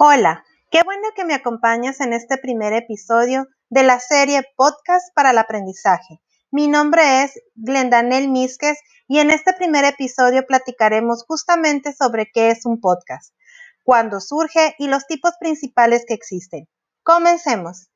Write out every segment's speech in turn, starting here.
Hola, qué bueno que me acompañas en este primer episodio de la serie Podcast para el Aprendizaje. Mi nombre es Glendanel Misques y en este primer episodio platicaremos justamente sobre qué es un podcast, cuándo surge y los tipos principales que existen. Comencemos.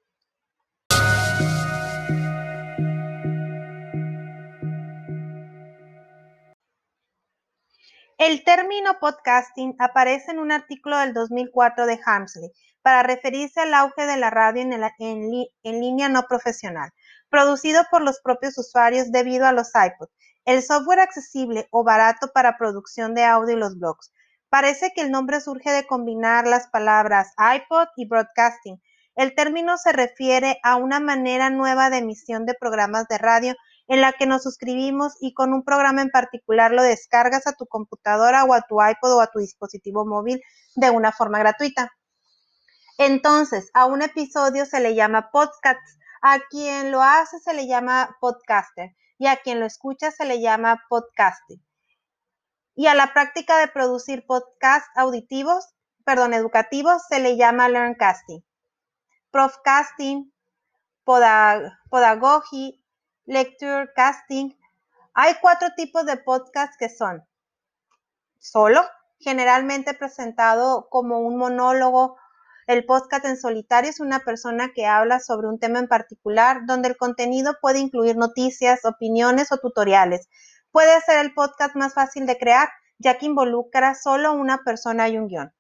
El término podcasting aparece en un artículo del 2004 de Hamsley para referirse al auge de la radio en, línea no profesional, producido por los propios usuarios debido a los iPods, el software accesible o barato para producción de audio y los blogs. Parece que el nombre surge de combinar las palabras iPod y broadcasting. El término se refiere a una manera nueva de emisión de programas de radio en la que nos suscribimos y con un programa en particular lo descargas a tu computadora o a tu iPod o a tu dispositivo móvil de una forma gratuita. Entonces, a un episodio se le llama podcast, a quien lo hace se le llama podcaster y a quien lo escucha se le llama podcasting. Y a la práctica de producir podcasts auditivos, perdón, educativos, se le llama learncasting. Profcasting, podagogy, lecture casting. Hay cuatro tipos de podcast que son solo, generalmente presentado como un monólogo. El podcast en solitario es una persona que habla sobre un tema en particular, donde el contenido puede incluir noticias, opiniones o tutoriales. Puede ser el podcast más fácil de crear, ya que involucra solo una persona y un guion.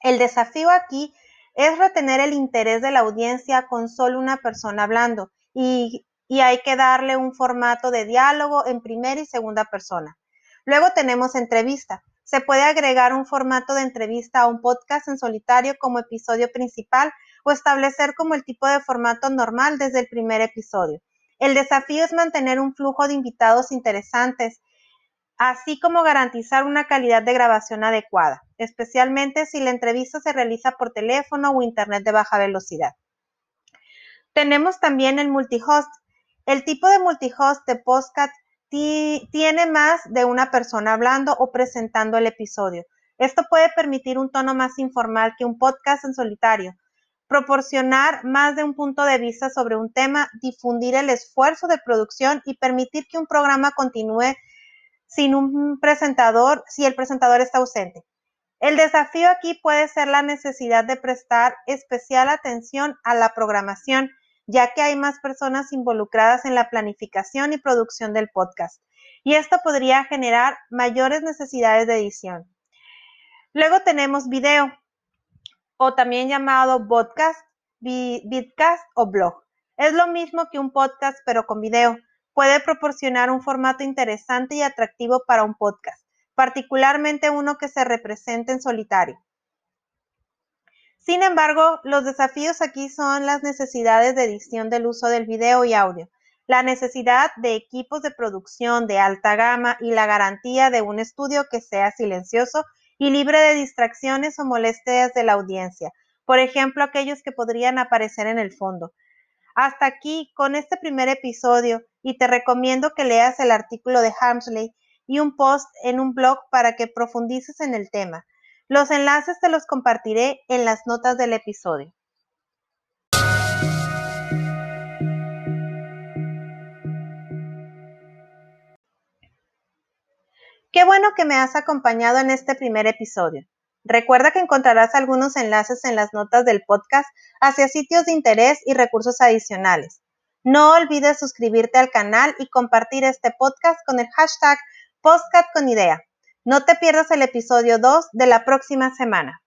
El desafío aquí es retener el interés de la audiencia con solo una persona hablando y y hay que darle un formato de diálogo en primera y segunda persona. Luego tenemos entrevista. Se puede agregar un formato de entrevista a un podcast en solitario como episodio principal o establecer como el tipo de formato normal desde el primer episodio. El desafío es mantener un flujo de invitados interesantes, así como garantizar una calidad de grabación adecuada, especialmente si la entrevista se realiza por teléfono o internet de baja velocidad. Tenemos también el multihost, el tipo de multihost de podcast tiene más de una persona hablando o presentando el episodio. Esto puede permitir un tono más informal que un podcast en solitario, proporcionar más de un punto de vista sobre un tema, difundir el esfuerzo de producción y permitir que un programa continúe sin un presentador si el presentador está ausente. El desafío aquí puede ser la necesidad de prestar especial atención a la programación ya que hay más personas involucradas en la planificación y producción del podcast. Y esto podría generar mayores necesidades de edición. Luego tenemos video, o también llamado podcast, vidcast o blog. Es lo mismo que un podcast, pero con video. Puede proporcionar un formato interesante y atractivo para un podcast, particularmente uno que se represente en solitario. Sin embargo, los desafíos aquí son las necesidades de edición del uso del video y audio, la necesidad de equipos de producción de alta gama y la garantía de un estudio que sea silencioso y libre de distracciones o molestias de la audiencia, por ejemplo, aquellos que podrían aparecer en el fondo. Hasta aquí con este primer episodio y te recomiendo que leas el artículo de Hamsley y un post en un blog para que profundices en el tema. Los enlaces te los compartiré en las notas del episodio. Qué bueno que me has acompañado en este primer episodio. Recuerda que encontrarás algunos enlaces en las notas del podcast hacia sitios de interés y recursos adicionales. No olvides suscribirte al canal y compartir este podcast con el hashtag PostcatConIdea. No te pierdas el episodio 2 de la próxima semana.